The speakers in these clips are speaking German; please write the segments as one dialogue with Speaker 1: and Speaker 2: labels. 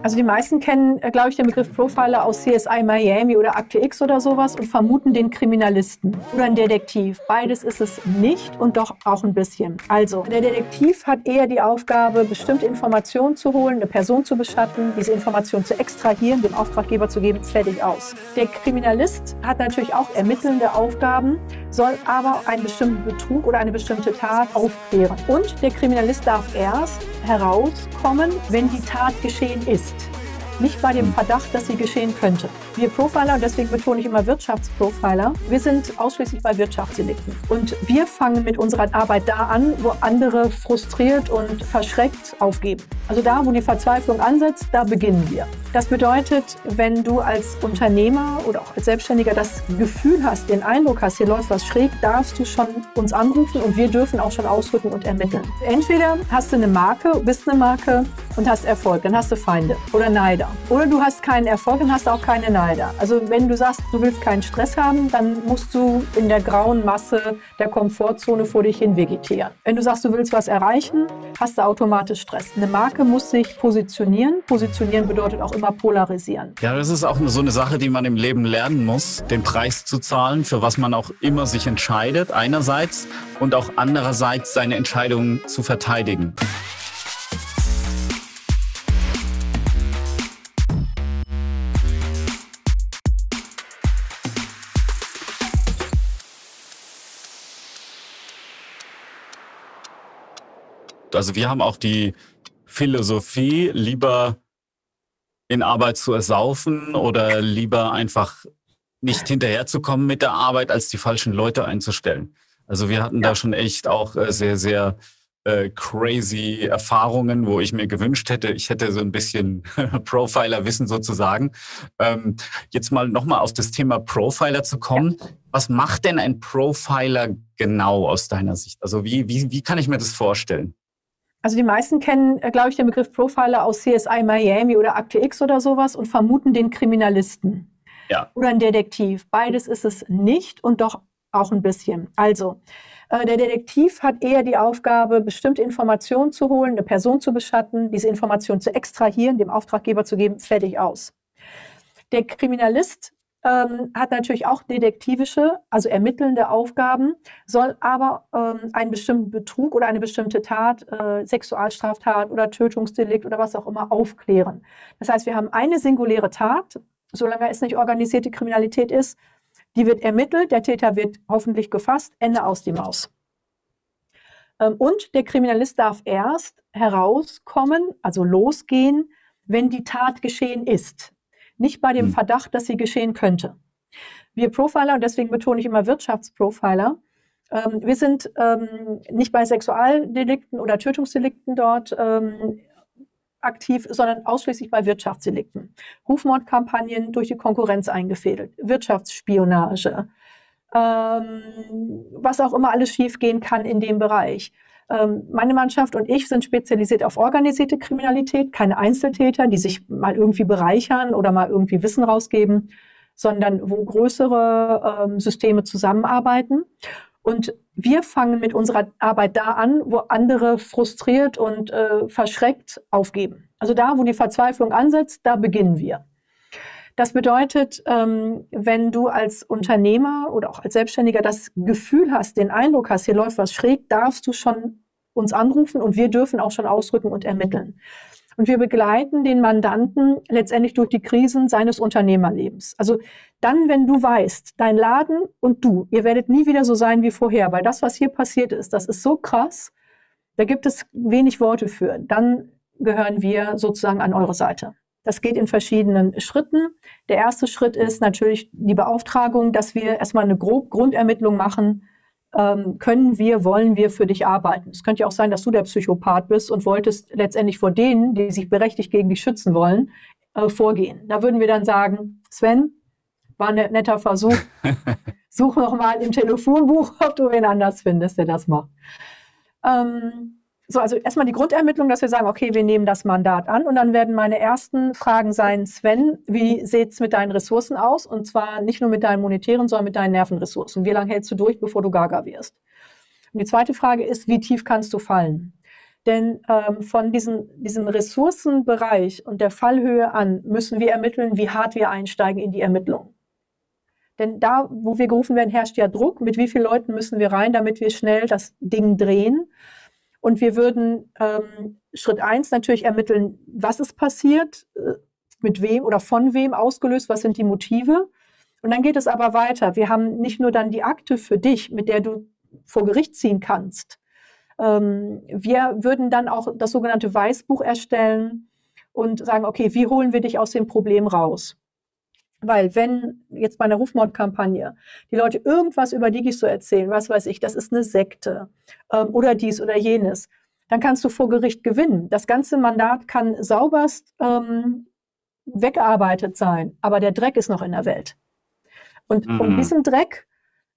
Speaker 1: Also die meisten kennen, äh, glaube ich, den Begriff Profiler aus CSI Miami oder Akte X oder sowas und vermuten den Kriminalisten oder einen Detektiv. Beides ist es nicht und doch auch ein bisschen. Also der Detektiv hat eher die Aufgabe, bestimmte Informationen zu holen, eine Person zu beschatten, diese Informationen zu extrahieren, dem Auftraggeber zu geben, fertig aus. Der Kriminalist hat natürlich auch ermittelnde Aufgaben, soll aber einen bestimmten Betrug oder eine bestimmte Tat aufklären. Und der Kriminalist darf erst herauskommen, wenn die Tat geschehen ist nicht bei dem. Verdacht, dass sie geschehen könnte. Wir Profiler, deswegen betone ich immer Wirtschaftsprofiler, wir sind ausschließlich bei Wirtschaftsdelikten. Und wir fangen mit unserer Arbeit da an, wo andere frustriert und verschreckt aufgeben. Also da, wo die Verzweiflung ansetzt, da beginnen wir. Das bedeutet, wenn du als Unternehmer oder auch als Selbstständiger das Gefühl hast, den Eindruck hast, hier läuft was schräg, darfst du schon uns anrufen und wir dürfen auch schon ausrücken und ermitteln. Entweder hast du eine Marke, bist eine Marke und hast Erfolg, dann hast du Feinde oder Neider. Oder du hast keinen Erfolg und hast auch keine Neider. Also wenn du sagst, du willst keinen Stress haben, dann musst du in der grauen Masse der Komfortzone vor dich hin vegetieren. Wenn du sagst, du willst was erreichen, hast du automatisch Stress. Eine Marke muss sich positionieren. Positionieren bedeutet auch immer polarisieren.
Speaker 2: Ja, das ist auch so eine Sache, die man im Leben lernen muss, den Preis zu zahlen, für was man auch immer sich entscheidet, einerseits und auch andererseits seine Entscheidungen zu verteidigen. Also wir haben auch die Philosophie, lieber in Arbeit zu ersaufen oder lieber einfach nicht hinterherzukommen mit der Arbeit, als die falschen Leute einzustellen. Also wir hatten ja. da schon echt auch äh, sehr, sehr äh, crazy Erfahrungen, wo ich mir gewünscht hätte, ich hätte so ein bisschen Profiler-Wissen sozusagen. Ähm, jetzt mal nochmal auf das Thema Profiler zu kommen. Ja. Was macht denn ein Profiler genau aus deiner Sicht? Also wie, wie, wie kann ich mir das vorstellen?
Speaker 1: Also die meisten kennen, äh, glaube ich, den Begriff Profiler aus CSI Miami oder Akte X oder sowas und vermuten den Kriminalisten. Ja. Oder einen Detektiv. Beides ist es nicht und doch auch ein bisschen. Also, äh, der Detektiv hat eher die Aufgabe, bestimmte Informationen zu holen, eine Person zu beschatten, diese Informationen zu extrahieren, dem Auftraggeber zu geben, fertig aus. Der Kriminalist ähm, hat natürlich auch detektivische, also ermittelnde Aufgaben, soll aber ähm, einen bestimmten Betrug oder eine bestimmte Tat, äh, Sexualstraftat oder Tötungsdelikt oder was auch immer aufklären. Das heißt, wir haben eine singuläre Tat, solange es nicht organisierte Kriminalität ist, die wird ermittelt, der Täter wird hoffentlich gefasst, Ende aus die Maus. Ähm, und der Kriminalist darf erst herauskommen, also losgehen, wenn die Tat geschehen ist nicht bei dem hm. Verdacht, dass sie geschehen könnte. Wir Profiler, und deswegen betone ich immer Wirtschaftsprofiler, ähm, wir sind ähm, nicht bei Sexualdelikten oder Tötungsdelikten dort ähm, aktiv, sondern ausschließlich bei Wirtschaftsdelikten. Rufmordkampagnen durch die Konkurrenz eingefädelt, Wirtschaftsspionage, ähm, was auch immer alles schiefgehen kann in dem Bereich. Ähm, meine Mannschaft und ich sind spezialisiert auf organisierte Kriminalität, keine Einzeltäter, die sich mal irgendwie bereichern oder mal irgendwie Wissen rausgeben, sondern wo größere ähm, Systeme zusammenarbeiten. Und wir fangen mit unserer Arbeit da an, wo andere frustriert und äh, verschreckt aufgeben. Also da, wo die Verzweiflung ansetzt, da beginnen wir. Das bedeutet, ähm, wenn du als Unternehmer oder auch als Selbstständiger das Gefühl hast, den Eindruck hast, hier läuft was schräg, darfst du schon uns anrufen und wir dürfen auch schon ausrücken und ermitteln. Und wir begleiten den Mandanten letztendlich durch die Krisen seines Unternehmerlebens. Also dann, wenn du weißt, dein Laden und du, ihr werdet nie wieder so sein wie vorher, weil das, was hier passiert ist, das ist so krass, da gibt es wenig Worte für. Dann gehören wir sozusagen an eure Seite. Das geht in verschiedenen Schritten. Der erste Schritt ist natürlich die Beauftragung, dass wir erstmal eine grob Grundermittlung machen. Ähm, können wir, wollen wir für dich arbeiten? Es könnte ja auch sein, dass du der Psychopath bist und wolltest letztendlich vor denen, die sich berechtigt gegen dich schützen wollen, äh, vorgehen. Da würden wir dann sagen, Sven, war ein netter Versuch. Such noch mal im Telefonbuch, ob du wen anders findest, der das macht. Ähm, so, also erstmal die Grundermittlung, dass wir sagen, okay, wir nehmen das Mandat an und dann werden meine ersten Fragen sein, Sven, wie sieht's mit deinen Ressourcen aus? Und zwar nicht nur mit deinen monetären, sondern mit deinen Nervenressourcen. Wie lange hältst du durch, bevor du gaga wirst? Und die zweite Frage ist, wie tief kannst du fallen? Denn ähm, von diesem, diesem Ressourcenbereich und der Fallhöhe an müssen wir ermitteln, wie hart wir einsteigen in die Ermittlung. Denn da, wo wir gerufen werden, herrscht ja Druck. Mit wie vielen Leuten müssen wir rein, damit wir schnell das Ding drehen? Und wir würden ähm, Schritt eins natürlich ermitteln, was ist passiert, äh, mit wem oder von wem ausgelöst, was sind die Motive. Und dann geht es aber weiter. Wir haben nicht nur dann die Akte für dich, mit der du vor Gericht ziehen kannst. Ähm, wir würden dann auch das sogenannte Weißbuch erstellen und sagen, okay, wie holen wir dich aus dem Problem raus? Weil wenn jetzt bei einer Rufmordkampagne die Leute irgendwas über Digis so erzählen, was weiß ich, das ist eine Sekte ähm, oder dies oder jenes, dann kannst du vor Gericht gewinnen. Das ganze Mandat kann sauberst ähm, weggearbeitet sein, aber der Dreck ist noch in der Welt. Und mhm. um diesen Dreck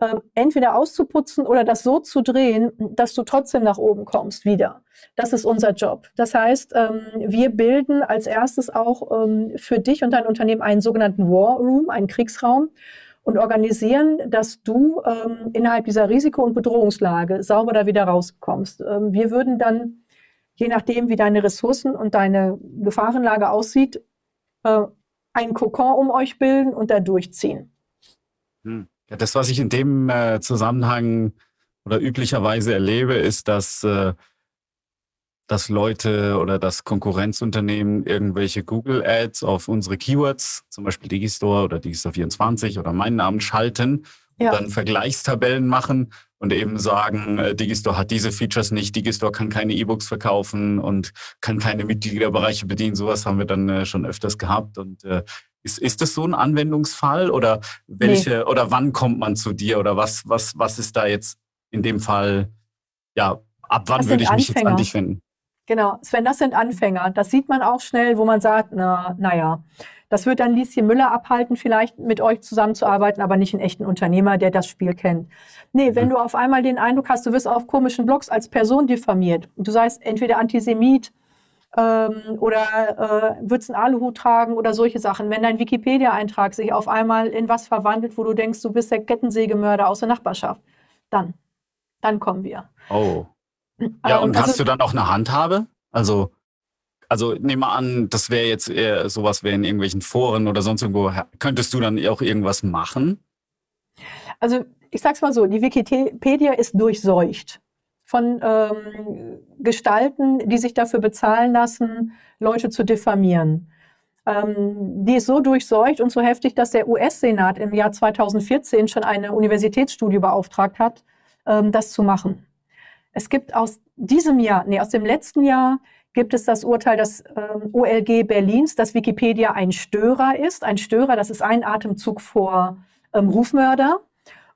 Speaker 1: äh, entweder auszuputzen oder das so zu drehen, dass du trotzdem nach oben kommst wieder. Das ist unser Job. Das heißt, ähm, wir bilden als erstes auch ähm, für dich und dein Unternehmen einen sogenannten War Room, einen Kriegsraum und organisieren, dass du ähm, innerhalb dieser Risiko- und Bedrohungslage sauber da wieder rauskommst. Ähm, wir würden dann, je nachdem, wie deine Ressourcen und deine Gefahrenlage aussieht, äh, einen Kokon um euch bilden und da durchziehen.
Speaker 2: Hm. Ja, das, was ich in dem äh, Zusammenhang oder üblicherweise erlebe, ist, dass, äh, dass Leute oder dass Konkurrenzunternehmen irgendwelche Google Ads auf unsere Keywords, zum Beispiel Digistore oder Digistore24 oder meinen Namen schalten ja. und dann Vergleichstabellen machen und eben sagen, äh, Digistore hat diese Features nicht, Digistore kann keine E-Books verkaufen und kann keine Mitgliederbereiche bedienen. Sowas haben wir dann äh, schon öfters gehabt und äh, ist, ist das so ein Anwendungsfall oder welche nee. oder wann kommt man zu dir oder was, was, was ist da jetzt in dem Fall, ja, ab wann würde ich mich jetzt an dich finden?
Speaker 1: Genau, Sven, das sind Anfänger. Das sieht man auch schnell, wo man sagt, na, naja, das wird dann Lieschen Müller abhalten, vielleicht mit euch zusammenzuarbeiten, aber nicht einen echten Unternehmer, der das Spiel kennt. Nee, wenn mhm. du auf einmal den Eindruck hast, du wirst auf komischen Blogs als Person diffamiert und du seist entweder Antisemit, ähm, oder äh, würdest einen Aluhut tragen oder solche Sachen. Wenn dein Wikipedia-Eintrag sich auf einmal in was verwandelt, wo du denkst, du bist der Kettensägemörder aus der Nachbarschaft, dann, dann kommen wir.
Speaker 2: Oh. Ja, und ähm, hast also, du dann auch eine Handhabe? Also, also nehme an, das wäre jetzt eher sowas wäre in irgendwelchen Foren oder sonst irgendwo. Könntest du dann auch irgendwas machen?
Speaker 1: Also ich sag's mal so, die Wikipedia ist durchseucht von ähm, Gestalten, die sich dafür bezahlen lassen, Leute zu diffamieren. Ähm, die ist so durchseucht und so heftig, dass der US-Senat im Jahr 2014 schon eine Universitätsstudie beauftragt hat, ähm, das zu machen. Es gibt aus diesem Jahr, nee, aus dem letzten Jahr gibt es das Urteil des ähm, OLG Berlins, dass Wikipedia ein Störer ist. Ein Störer, das ist ein Atemzug vor ähm, Rufmörder.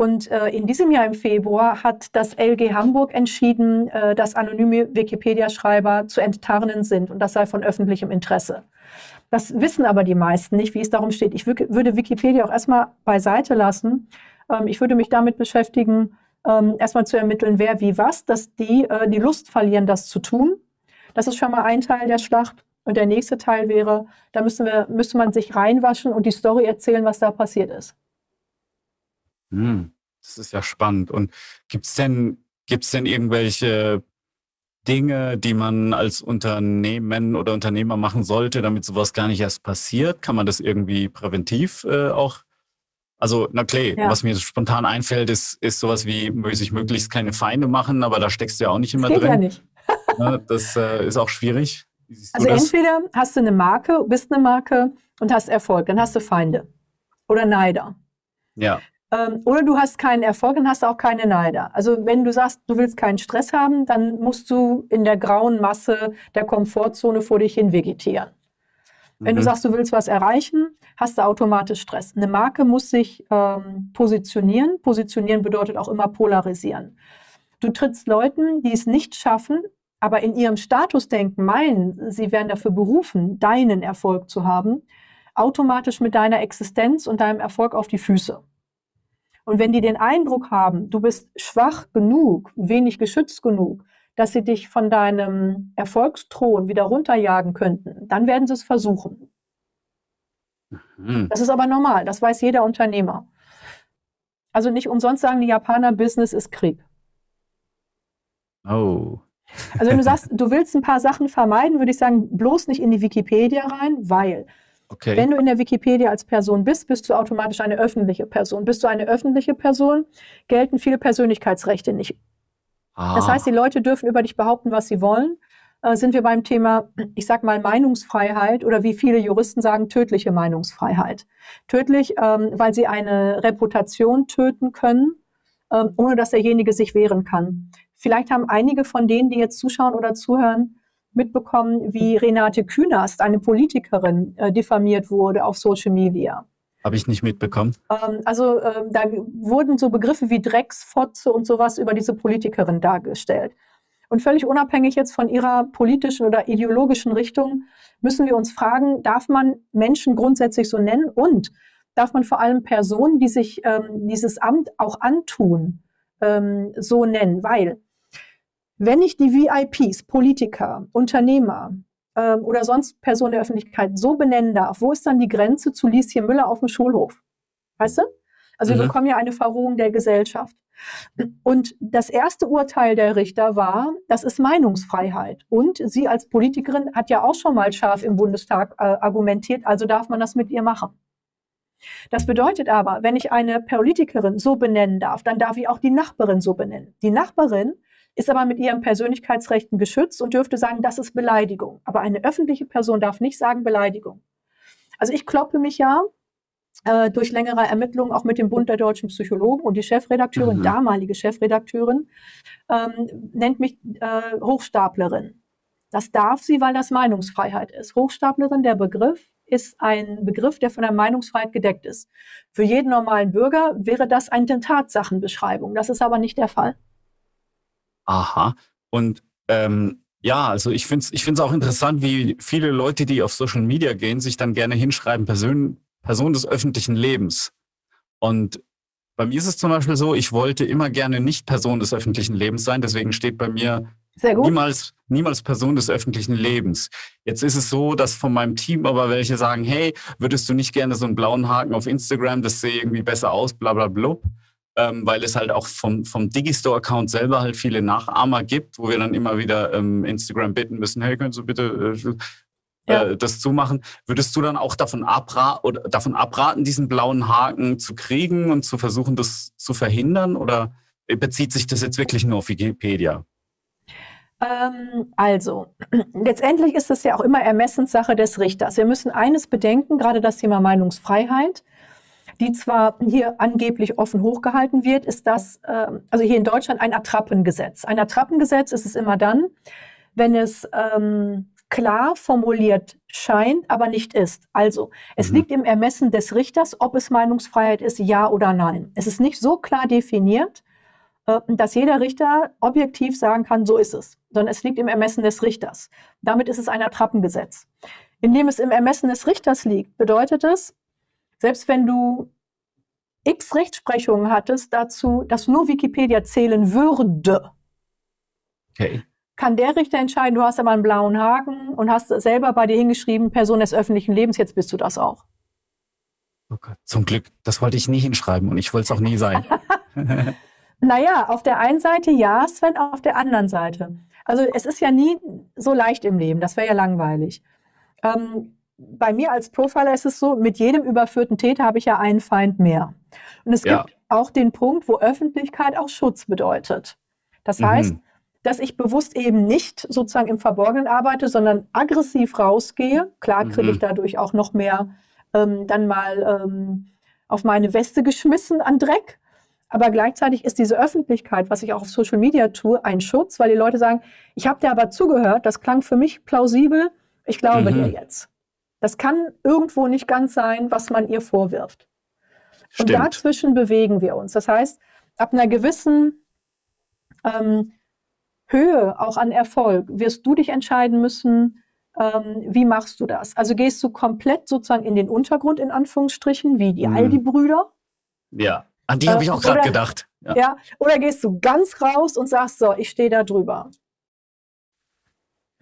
Speaker 1: Und äh, in diesem Jahr im Februar hat das LG Hamburg entschieden, äh, dass anonyme Wikipedia-Schreiber zu enttarnen sind und das sei von öffentlichem Interesse. Das wissen aber die meisten nicht, wie es darum steht. Ich würde Wikipedia auch erstmal beiseite lassen. Ähm, ich würde mich damit beschäftigen, ähm, erstmal zu ermitteln, wer wie was, dass die äh, die Lust verlieren, das zu tun. Das ist schon mal ein Teil der Schlacht. Und der nächste Teil wäre, da müssen wir, müsste man sich reinwaschen und die Story erzählen, was da passiert ist.
Speaker 2: Hm, das ist ja spannend. Und gibt es denn, gibt's denn irgendwelche Dinge, die man als Unternehmen oder Unternehmer machen sollte, damit sowas gar nicht erst passiert? Kann man das irgendwie präventiv äh, auch? Also, na klar, ja. was mir spontan einfällt, ist, ist sowas wie sich möglichst keine Feinde machen, aber da steckst du ja auch nicht immer das geht drin. Ja nicht. ja, das äh, ist auch schwierig.
Speaker 1: Also entweder hast du eine Marke, bist eine Marke und hast Erfolg, dann hast du Feinde oder Neider.
Speaker 2: Ja.
Speaker 1: Ähm, oder du hast keinen Erfolg und hast auch keine Neider. Also wenn du sagst, du willst keinen Stress haben, dann musst du in der grauen Masse der Komfortzone vor dich hin vegetieren. Wenn du mhm. sagst, du willst was erreichen, hast du automatisch Stress. Eine Marke muss sich ähm, positionieren. Positionieren bedeutet auch immer polarisieren. Du trittst Leuten, die es nicht schaffen, aber in ihrem Statusdenken meinen, sie wären dafür berufen, deinen Erfolg zu haben, automatisch mit deiner Existenz und deinem Erfolg auf die Füße. Und wenn die den Eindruck haben, du bist schwach genug, wenig geschützt genug, dass sie dich von deinem Erfolgsthron wieder runterjagen könnten, dann werden sie es versuchen. Mhm. Das ist aber normal, das weiß jeder Unternehmer. Also nicht umsonst sagen die Japaner, Business ist Krieg.
Speaker 2: Oh.
Speaker 1: Also wenn du sagst, du willst ein paar Sachen vermeiden, würde ich sagen, bloß nicht in die Wikipedia rein, weil okay. wenn du in der Wikipedia als Person bist, bist du automatisch eine öffentliche Person. Bist du eine öffentliche Person, gelten viele Persönlichkeitsrechte nicht. Ah. Das heißt, die Leute dürfen über dich behaupten, was sie wollen. Äh, sind wir beim Thema, ich sag mal, Meinungsfreiheit oder wie viele Juristen sagen, tödliche Meinungsfreiheit. Tödlich, ähm, weil sie eine Reputation töten können, ähm, ohne dass derjenige sich wehren kann. Vielleicht haben einige von denen, die jetzt zuschauen oder zuhören, mitbekommen, wie Renate Künast, eine Politikerin, äh, diffamiert wurde auf Social Media.
Speaker 2: Habe ich nicht mitbekommen.
Speaker 1: Ähm, also äh, da wurden so Begriffe wie Drecksfotze und sowas über diese Politikerin dargestellt. Und völlig unabhängig jetzt von ihrer politischen oder ideologischen Richtung müssen wir uns fragen, darf man Menschen grundsätzlich so nennen und darf man vor allem Personen, die sich ähm, dieses Amt auch antun, ähm, so nennen? Weil wenn ich die VIPs, Politiker, Unternehmer ähm, oder sonst Personen der Öffentlichkeit so benennen darf, wo ist dann die Grenze zu Lieschen Müller auf dem Schulhof? Weißt du? Also mhm. wir bekommen ja eine Verrohung der Gesellschaft. Und das erste Urteil der Richter war, das ist Meinungsfreiheit. Und sie als Politikerin hat ja auch schon mal scharf im Bundestag äh, argumentiert, also darf man das mit ihr machen. Das bedeutet aber, wenn ich eine Politikerin so benennen darf, dann darf ich auch die Nachbarin so benennen. Die Nachbarin ist aber mit ihren Persönlichkeitsrechten geschützt und dürfte sagen, das ist Beleidigung. Aber eine öffentliche Person darf nicht sagen Beleidigung. Also ich kloppe mich ja äh, durch längere Ermittlungen auch mit dem Bund der deutschen Psychologen und die Chefredakteurin, mhm. damalige Chefredakteurin, ähm, nennt mich äh, Hochstaplerin. Das darf sie, weil das Meinungsfreiheit ist. Hochstaplerin, der Begriff, ist ein Begriff, der von der Meinungsfreiheit gedeckt ist. Für jeden normalen Bürger wäre das eine Tatsachenbeschreibung. Das ist aber nicht der Fall.
Speaker 2: Aha. Und ähm, ja, also ich finde es ich find's auch interessant, wie viele Leute, die auf Social Media gehen, sich dann gerne hinschreiben, Person, Person des öffentlichen Lebens. Und bei mir ist es zum Beispiel so, ich wollte immer gerne nicht Person des öffentlichen Lebens sein, deswegen steht bei mir niemals, niemals Person des öffentlichen Lebens. Jetzt ist es so, dass von meinem Team aber welche sagen, hey, würdest du nicht gerne so einen blauen Haken auf Instagram, das sehe irgendwie besser aus, bla bla blub ähm, weil es halt auch vom, vom Digistore-Account selber halt viele Nachahmer gibt, wo wir dann immer wieder ähm, Instagram bitten müssen, hey, können Sie bitte äh, ja. äh, das zumachen. Würdest du dann auch davon, abra oder davon abraten, diesen blauen Haken zu kriegen und zu versuchen, das zu verhindern? Oder bezieht sich das jetzt wirklich nur auf Wikipedia?
Speaker 1: Ähm, also, letztendlich ist es ja auch immer Ermessenssache des Richters. Wir müssen eines bedenken, gerade das Thema Meinungsfreiheit die zwar hier angeblich offen hochgehalten wird, ist das, äh, also hier in Deutschland ein Attrappengesetz. Ein Attrappengesetz ist es immer dann, wenn es ähm, klar formuliert scheint, aber nicht ist. Also, es mhm. liegt im Ermessen des Richters, ob es Meinungsfreiheit ist, ja oder nein. Es ist nicht so klar definiert, äh, dass jeder Richter objektiv sagen kann, so ist es, sondern es liegt im Ermessen des Richters. Damit ist es ein Attrappengesetz. Indem es im Ermessen des Richters liegt, bedeutet es, selbst wenn du x Rechtsprechungen hattest dazu, dass nur Wikipedia zählen würde, okay. kann der Richter entscheiden, du hast aber einen blauen Haken und hast selber bei dir hingeschrieben, Person des öffentlichen Lebens, jetzt bist du das auch.
Speaker 2: Oh Gott, zum Glück, das wollte ich nie hinschreiben und ich wollte es auch nie sein.
Speaker 1: naja, auf der einen Seite ja, Sven, auf der anderen Seite. Also es ist ja nie so leicht im Leben, das wäre ja langweilig. Ähm, bei mir als Profiler ist es so, mit jedem überführten Täter habe ich ja einen Feind mehr. Und es ja. gibt auch den Punkt, wo Öffentlichkeit auch Schutz bedeutet. Das mhm. heißt, dass ich bewusst eben nicht sozusagen im Verborgenen arbeite, sondern aggressiv rausgehe. Klar kriege mhm. ich dadurch auch noch mehr ähm, dann mal ähm, auf meine Weste geschmissen an Dreck. Aber gleichzeitig ist diese Öffentlichkeit, was ich auch auf Social Media tue, ein Schutz, weil die Leute sagen, ich habe dir aber zugehört, das klang für mich plausibel, ich glaube mhm. dir jetzt. Das kann irgendwo nicht ganz sein, was man ihr vorwirft. Stimmt. Und dazwischen bewegen wir uns. Das heißt, ab einer gewissen ähm, Höhe auch an Erfolg wirst du dich entscheiden müssen, ähm, wie machst du das? Also gehst du komplett sozusagen in den Untergrund, in Anführungsstrichen, wie die mhm. Aldi-Brüder?
Speaker 2: Ja, an die habe ich auch gerade gedacht.
Speaker 1: Ja. ja, oder gehst du ganz raus und sagst so, ich stehe da drüber.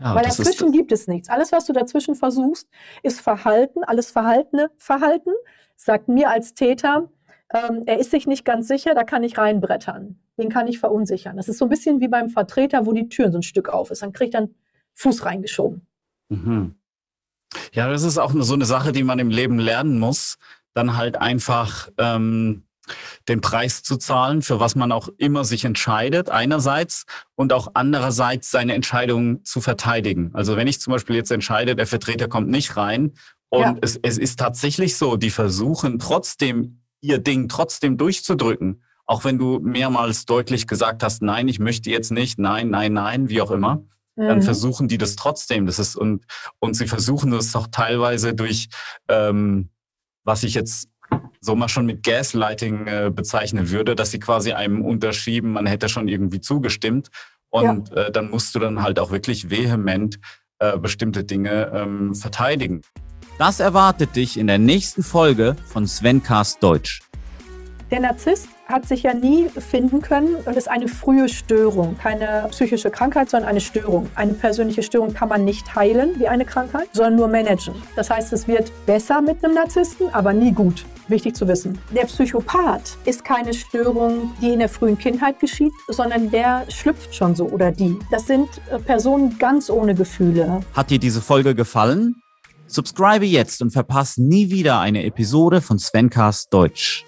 Speaker 1: Ja, Weil dazwischen gibt es nichts. Alles, was du dazwischen versuchst, ist Verhalten, alles Verhaltene Verhalten, sagt mir als Täter, ähm, er ist sich nicht ganz sicher, da kann ich reinbrettern. Den kann ich verunsichern. Das ist so ein bisschen wie beim Vertreter, wo die Tür so ein Stück auf ist. Dann kriegt er einen Fuß reingeschoben. Mhm.
Speaker 2: Ja, das ist auch so eine Sache, die man im Leben lernen muss. Dann halt einfach ähm, den Preis zu zahlen, für was man auch immer sich entscheidet, einerseits, und auch andererseits seine Entscheidung zu verteidigen. Also wenn ich zum Beispiel jetzt entscheide, der Vertreter kommt nicht rein und ja. es, es ist tatsächlich so, die versuchen trotzdem ihr Ding trotzdem durchzudrücken, auch wenn du mehrmals deutlich gesagt hast, nein, ich möchte jetzt nicht, nein, nein, nein, wie auch immer, dann mhm. versuchen die das trotzdem. Das ist und und sie versuchen das auch teilweise durch ähm, was ich jetzt so mal schon mit Gaslighting äh, bezeichnen würde, dass sie quasi einem unterschieben, man hätte schon irgendwie zugestimmt. Und ja. äh, dann musst du dann halt auch wirklich vehement äh, bestimmte Dinge ähm, verteidigen.
Speaker 3: Das erwartet dich in der nächsten Folge von Svencast Deutsch.
Speaker 1: Der Narzisst hat sich ja nie finden können und ist eine frühe Störung, keine psychische Krankheit, sondern eine Störung. Eine persönliche Störung kann man nicht heilen wie eine Krankheit, sondern nur managen. Das heißt, es wird besser mit einem Narzissten, aber nie gut. Wichtig zu wissen. Der Psychopath ist keine Störung, die in der frühen Kindheit geschieht, sondern der schlüpft schon so oder die. Das sind äh, Personen ganz ohne Gefühle.
Speaker 3: Hat dir diese Folge gefallen? Subscribe jetzt und verpasse nie wieder eine Episode von Svencast Deutsch.